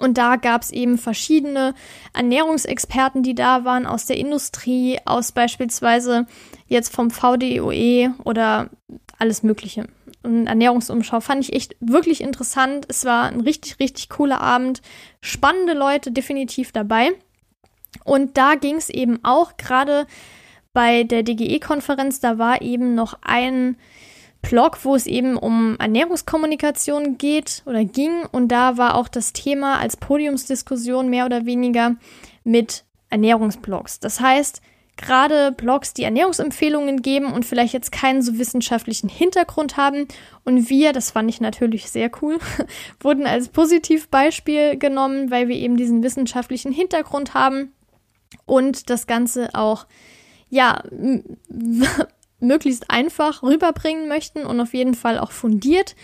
Und da gab es eben verschiedene Ernährungsexperten, die da waren aus der Industrie, aus beispielsweise jetzt vom VDOE oder alles Mögliche. Und Ernährungsumschau fand ich echt wirklich interessant. Es war ein richtig, richtig cooler Abend. Spannende Leute definitiv dabei. Und da ging es eben auch gerade bei der DGE-Konferenz, da war eben noch ein Blog, wo es eben um Ernährungskommunikation geht oder ging. Und da war auch das Thema als Podiumsdiskussion mehr oder weniger mit Ernährungsblogs. Das heißt, gerade Blogs, die Ernährungsempfehlungen geben und vielleicht jetzt keinen so wissenschaftlichen Hintergrund haben. Und wir, das fand ich natürlich sehr cool, wurden als Positivbeispiel genommen, weil wir eben diesen wissenschaftlichen Hintergrund haben und das Ganze auch ja, möglichst einfach rüberbringen möchten und auf jeden Fall auch fundiert.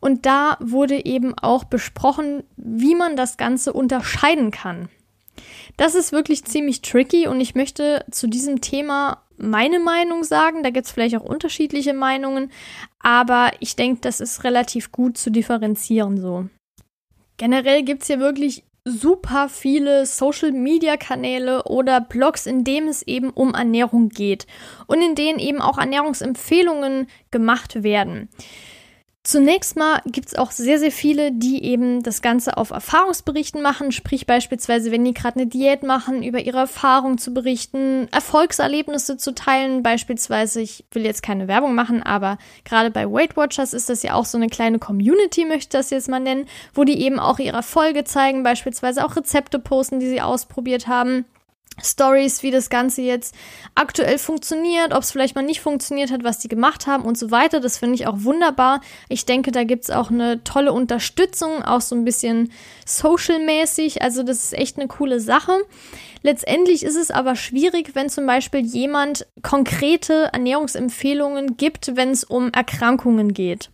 Und da wurde eben auch besprochen, wie man das Ganze unterscheiden kann. Das ist wirklich ziemlich tricky und ich möchte zu diesem Thema meine Meinung sagen. Da gibt es vielleicht auch unterschiedliche Meinungen, aber ich denke, das ist relativ gut zu differenzieren so. Generell gibt es hier wirklich super viele Social-Media-Kanäle oder Blogs, in denen es eben um Ernährung geht und in denen eben auch Ernährungsempfehlungen gemacht werden. Zunächst mal gibt es auch sehr, sehr viele, die eben das Ganze auf Erfahrungsberichten machen, sprich beispielsweise, wenn die gerade eine Diät machen, über ihre Erfahrung zu berichten, Erfolgserlebnisse zu teilen, beispielsweise, ich will jetzt keine Werbung machen, aber gerade bei Weight Watchers ist das ja auch so eine kleine Community, möchte ich das jetzt mal nennen, wo die eben auch ihre Erfolge zeigen, beispielsweise auch Rezepte posten, die sie ausprobiert haben. Stories, wie das Ganze jetzt aktuell funktioniert, ob es vielleicht mal nicht funktioniert hat, was die gemacht haben und so weiter. Das finde ich auch wunderbar. Ich denke, da gibt es auch eine tolle Unterstützung, auch so ein bisschen social-mäßig. Also das ist echt eine coole Sache. Letztendlich ist es aber schwierig, wenn zum Beispiel jemand konkrete Ernährungsempfehlungen gibt, wenn es um Erkrankungen geht.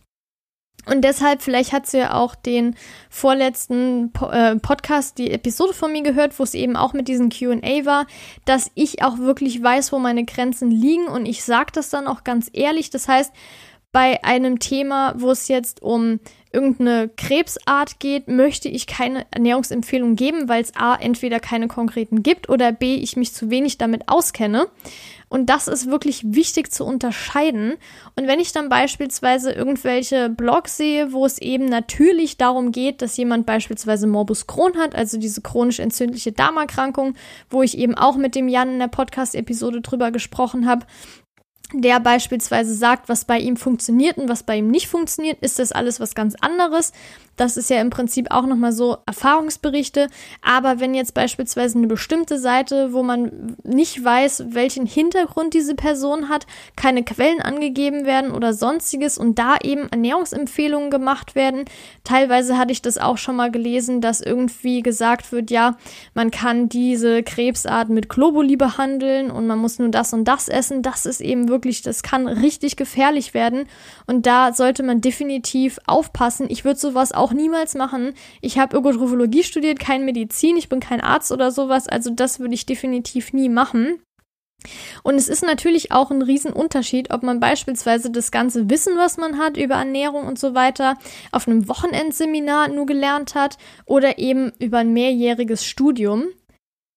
Und deshalb, vielleicht hat sie ja auch den vorletzten äh, Podcast, die Episode von mir gehört, wo es eben auch mit diesem QA war, dass ich auch wirklich weiß, wo meine Grenzen liegen. Und ich sage das dann auch ganz ehrlich. Das heißt, bei einem Thema, wo es jetzt um irgendeine Krebsart geht, möchte ich keine Ernährungsempfehlung geben, weil es A entweder keine konkreten gibt oder B ich mich zu wenig damit auskenne. Und das ist wirklich wichtig zu unterscheiden. Und wenn ich dann beispielsweise irgendwelche Blogs sehe, wo es eben natürlich darum geht, dass jemand beispielsweise Morbus Crohn hat, also diese chronisch entzündliche Darmerkrankung, wo ich eben auch mit dem Jan in der Podcast-Episode drüber gesprochen habe, der beispielsweise sagt, was bei ihm funktioniert und was bei ihm nicht funktioniert, ist das alles was ganz anderes. Das ist ja im Prinzip auch nochmal so Erfahrungsberichte. Aber wenn jetzt beispielsweise eine bestimmte Seite, wo man nicht weiß, welchen Hintergrund diese Person hat, keine Quellen angegeben werden oder sonstiges und da eben Ernährungsempfehlungen gemacht werden, teilweise hatte ich das auch schon mal gelesen, dass irgendwie gesagt wird, ja, man kann diese Krebsart mit Globuli behandeln und man muss nur das und das essen. Das ist eben wirklich, das kann richtig gefährlich werden. Und da sollte man definitiv aufpassen. Ich würde sowas auch auch niemals machen. Ich habe Ökotrophologie studiert, kein Medizin, ich bin kein Arzt oder sowas, also das würde ich definitiv nie machen. Und es ist natürlich auch ein Riesenunterschied, ob man beispielsweise das ganze Wissen, was man hat über Ernährung und so weiter, auf einem Wochenendseminar nur gelernt hat oder eben über ein mehrjähriges Studium.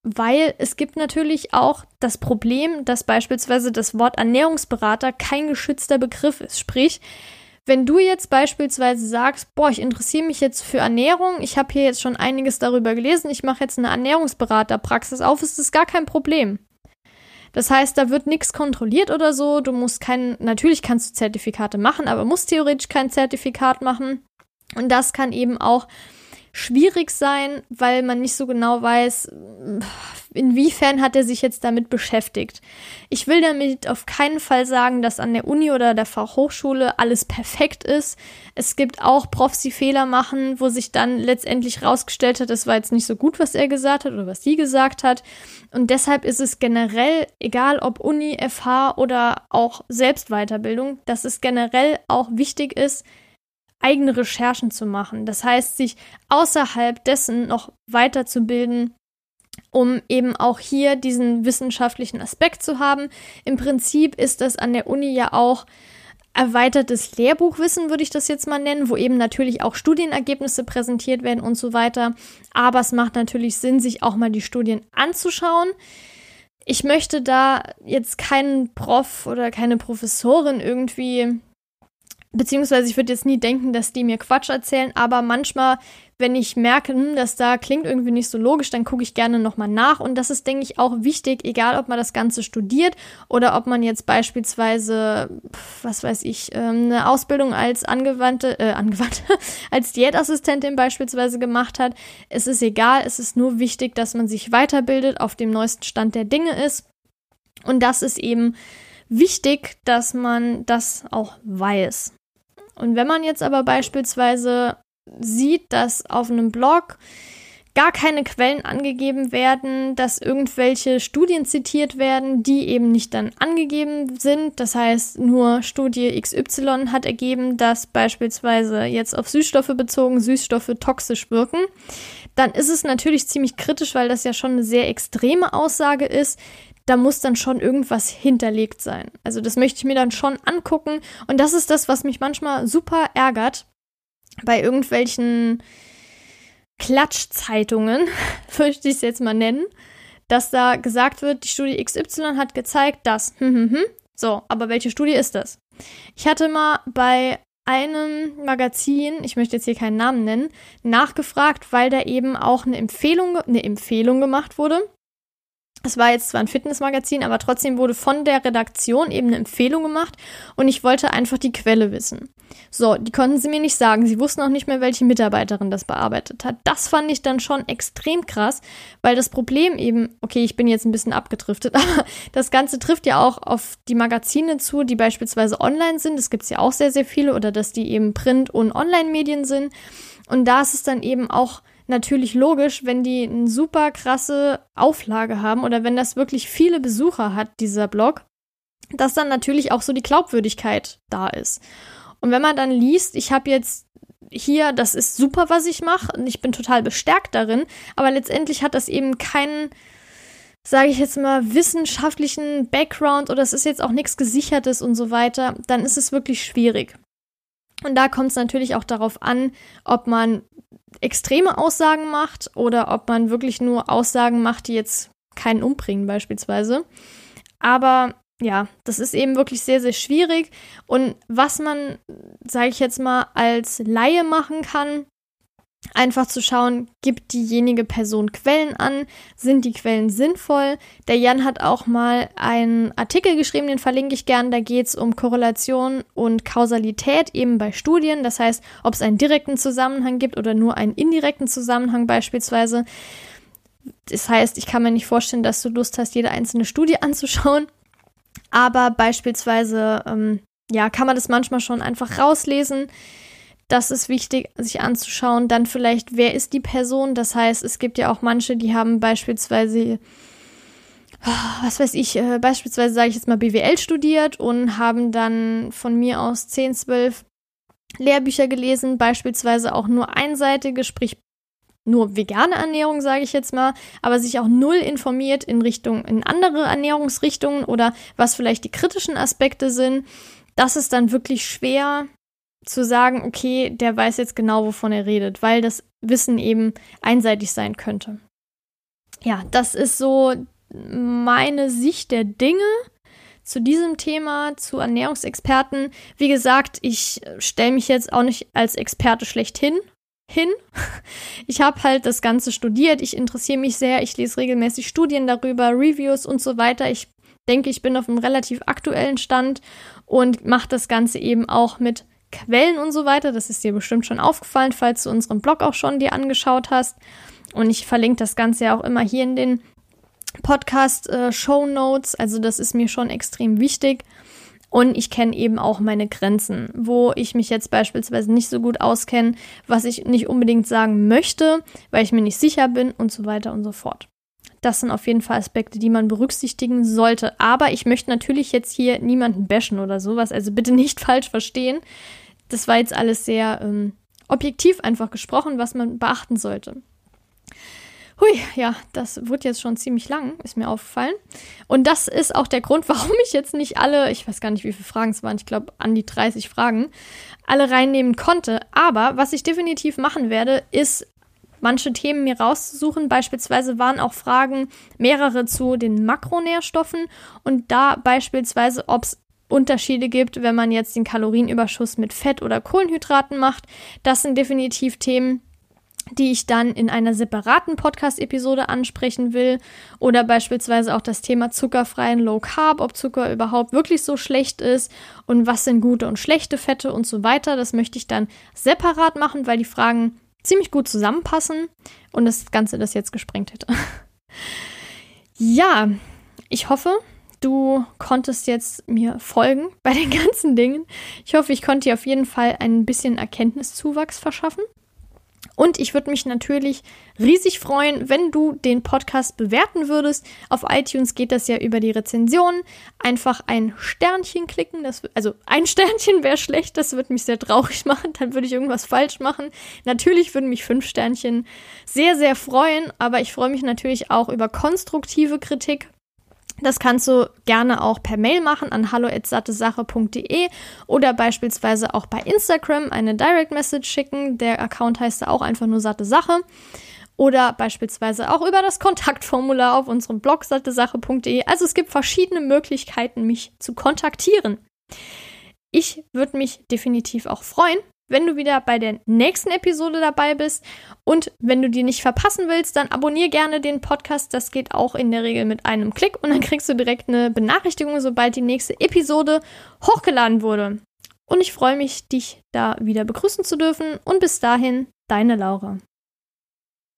Weil es gibt natürlich auch das Problem, dass beispielsweise das Wort Ernährungsberater kein geschützter Begriff ist. Sprich, wenn du jetzt beispielsweise sagst, boah, ich interessiere mich jetzt für Ernährung, ich habe hier jetzt schon einiges darüber gelesen, ich mache jetzt eine Ernährungsberaterpraxis auf, ist das gar kein Problem. Das heißt, da wird nichts kontrolliert oder so. Du musst kein, natürlich kannst du Zertifikate machen, aber musst theoretisch kein Zertifikat machen. Und das kann eben auch schwierig sein, weil man nicht so genau weiß, inwiefern hat er sich jetzt damit beschäftigt. Ich will damit auf keinen Fall sagen, dass an der Uni oder der Fachhochschule alles perfekt ist. Es gibt auch Profs, die Fehler machen, wo sich dann letztendlich rausgestellt hat, das war jetzt nicht so gut, was er gesagt hat oder was sie gesagt hat. Und deshalb ist es generell, egal ob Uni, FH oder auch Selbstweiterbildung, dass es generell auch wichtig ist, eigene Recherchen zu machen. Das heißt, sich außerhalb dessen noch weiterzubilden, um eben auch hier diesen wissenschaftlichen Aspekt zu haben. Im Prinzip ist das an der Uni ja auch erweitertes Lehrbuchwissen, würde ich das jetzt mal nennen, wo eben natürlich auch Studienergebnisse präsentiert werden und so weiter. Aber es macht natürlich Sinn, sich auch mal die Studien anzuschauen. Ich möchte da jetzt keinen Prof oder keine Professorin irgendwie beziehungsweise ich würde jetzt nie denken, dass die mir Quatsch erzählen, aber manchmal wenn ich merke, hm, dass da klingt irgendwie nicht so logisch, dann gucke ich gerne nochmal nach. Und das ist, denke ich, auch wichtig, egal ob man das Ganze studiert oder ob man jetzt beispielsweise, was weiß ich, ähm, eine Ausbildung als angewandte, äh, angewandte, als Diätassistentin beispielsweise gemacht hat. Es ist egal, es ist nur wichtig, dass man sich weiterbildet, auf dem neuesten Stand der Dinge ist. Und das ist eben wichtig, dass man das auch weiß. Und wenn man jetzt aber beispielsweise sieht, dass auf einem Blog gar keine Quellen angegeben werden, dass irgendwelche Studien zitiert werden, die eben nicht dann angegeben sind. Das heißt, nur Studie XY hat ergeben, dass beispielsweise jetzt auf Süßstoffe bezogen Süßstoffe toxisch wirken. Dann ist es natürlich ziemlich kritisch, weil das ja schon eine sehr extreme Aussage ist. Da muss dann schon irgendwas hinterlegt sein. Also das möchte ich mir dann schon angucken. Und das ist das, was mich manchmal super ärgert, bei irgendwelchen Klatschzeitungen, möchte ich es jetzt mal nennen, dass da gesagt wird, die Studie XY hat gezeigt, dass. Hm, hm, hm. So, aber welche Studie ist das? Ich hatte mal bei einem Magazin, ich möchte jetzt hier keinen Namen nennen, nachgefragt, weil da eben auch eine Empfehlung, eine Empfehlung gemacht wurde es war jetzt zwar ein Fitnessmagazin, aber trotzdem wurde von der Redaktion eben eine Empfehlung gemacht und ich wollte einfach die Quelle wissen. So, die konnten sie mir nicht sagen. Sie wussten auch nicht mehr, welche Mitarbeiterin das bearbeitet hat. Das fand ich dann schon extrem krass, weil das Problem eben, okay, ich bin jetzt ein bisschen abgedriftet, aber das Ganze trifft ja auch auf die Magazine zu, die beispielsweise online sind. Es gibt ja auch sehr, sehr viele oder dass die eben Print- und Online-Medien sind. Und da ist es dann eben auch natürlich logisch, wenn die eine super krasse Auflage haben oder wenn das wirklich viele Besucher hat, dieser Blog, dass dann natürlich auch so die Glaubwürdigkeit da ist. Und wenn man dann liest, ich habe jetzt hier, das ist super, was ich mache, und ich bin total bestärkt darin, aber letztendlich hat das eben keinen, sage ich jetzt mal, wissenschaftlichen Background oder es ist jetzt auch nichts gesichertes und so weiter, dann ist es wirklich schwierig. Und da kommt es natürlich auch darauf an, ob man extreme Aussagen macht oder ob man wirklich nur Aussagen macht, die jetzt keinen umbringen beispielsweise. Aber ja, das ist eben wirklich sehr, sehr schwierig. Und was man, sage ich jetzt mal, als Laie machen kann, Einfach zu schauen, gibt diejenige Person Quellen an? Sind die Quellen sinnvoll? Der Jan hat auch mal einen Artikel geschrieben, den verlinke ich gern. Da geht es um Korrelation und Kausalität eben bei Studien. Das heißt, ob es einen direkten Zusammenhang gibt oder nur einen indirekten Zusammenhang beispielsweise. Das heißt, ich kann mir nicht vorstellen, dass du Lust hast, jede einzelne Studie anzuschauen. Aber beispielsweise, ähm, ja, kann man das manchmal schon einfach rauslesen das ist wichtig, sich anzuschauen. Dann vielleicht, wer ist die Person? Das heißt, es gibt ja auch manche, die haben beispielsweise, oh, was weiß ich, äh, beispielsweise sage ich jetzt mal BWL studiert und haben dann von mir aus 10, 12 Lehrbücher gelesen, beispielsweise auch nur einseitige, sprich nur vegane Ernährung, sage ich jetzt mal, aber sich auch null informiert in Richtung, in andere Ernährungsrichtungen oder was vielleicht die kritischen Aspekte sind. Das ist dann wirklich schwer zu sagen, okay, der weiß jetzt genau, wovon er redet, weil das Wissen eben einseitig sein könnte. Ja, das ist so meine Sicht der Dinge zu diesem Thema, zu Ernährungsexperten. Wie gesagt, ich stelle mich jetzt auch nicht als Experte schlechthin hin. Ich habe halt das Ganze studiert, ich interessiere mich sehr, ich lese regelmäßig Studien darüber, Reviews und so weiter. Ich denke, ich bin auf einem relativ aktuellen Stand und mache das Ganze eben auch mit Quellen und so weiter. Das ist dir bestimmt schon aufgefallen, falls du unseren Blog auch schon dir angeschaut hast. Und ich verlinke das Ganze ja auch immer hier in den Podcast-Show äh, Notes. Also das ist mir schon extrem wichtig. Und ich kenne eben auch meine Grenzen, wo ich mich jetzt beispielsweise nicht so gut auskenne, was ich nicht unbedingt sagen möchte, weil ich mir nicht sicher bin und so weiter und so fort. Das sind auf jeden Fall Aspekte, die man berücksichtigen sollte. Aber ich möchte natürlich jetzt hier niemanden bashen oder sowas, also bitte nicht falsch verstehen das war jetzt alles sehr ähm, objektiv einfach gesprochen, was man beachten sollte. Hui, ja, das wird jetzt schon ziemlich lang, ist mir aufgefallen. Und das ist auch der Grund, warum ich jetzt nicht alle, ich weiß gar nicht, wie viele Fragen es waren, ich glaube an die 30 Fragen, alle reinnehmen konnte. Aber was ich definitiv machen werde, ist manche Themen mir rauszusuchen. Beispielsweise waren auch Fragen mehrere zu den Makronährstoffen und da beispielsweise, ob es Unterschiede gibt, wenn man jetzt den Kalorienüberschuss mit Fett oder Kohlenhydraten macht. Das sind definitiv Themen, die ich dann in einer separaten Podcast-Episode ansprechen will. Oder beispielsweise auch das Thema zuckerfreien Low Carb, ob Zucker überhaupt wirklich so schlecht ist und was sind gute und schlechte Fette und so weiter. Das möchte ich dann separat machen, weil die Fragen ziemlich gut zusammenpassen und das Ganze das jetzt gesprengt hätte. ja, ich hoffe, du konntest jetzt mir folgen bei den ganzen Dingen. Ich hoffe, ich konnte dir auf jeden Fall ein bisschen Erkenntniszuwachs verschaffen. Und ich würde mich natürlich riesig freuen, wenn du den Podcast bewerten würdest. Auf iTunes geht das ja über die Rezension. Einfach ein Sternchen klicken. Das, also ein Sternchen wäre schlecht, das würde mich sehr traurig machen. Dann würde ich irgendwas falsch machen. Natürlich würden mich fünf Sternchen sehr, sehr freuen. Aber ich freue mich natürlich auch über konstruktive Kritik. Das kannst du gerne auch per Mail machen an hallo@sattesache.de oder beispielsweise auch bei Instagram eine Direct Message schicken. Der Account heißt da auch einfach nur satte Sache. Oder beispielsweise auch über das Kontaktformular auf unserem Blog sattesache.de. Also es gibt verschiedene Möglichkeiten, mich zu kontaktieren. Ich würde mich definitiv auch freuen, wenn du wieder bei der nächsten Episode dabei bist. Und wenn du die nicht verpassen willst, dann abonniere gerne den Podcast. Das geht auch in der Regel mit einem Klick und dann kriegst du direkt eine Benachrichtigung, sobald die nächste Episode hochgeladen wurde. Und ich freue mich, dich da wieder begrüßen zu dürfen. Und bis dahin, deine Laura.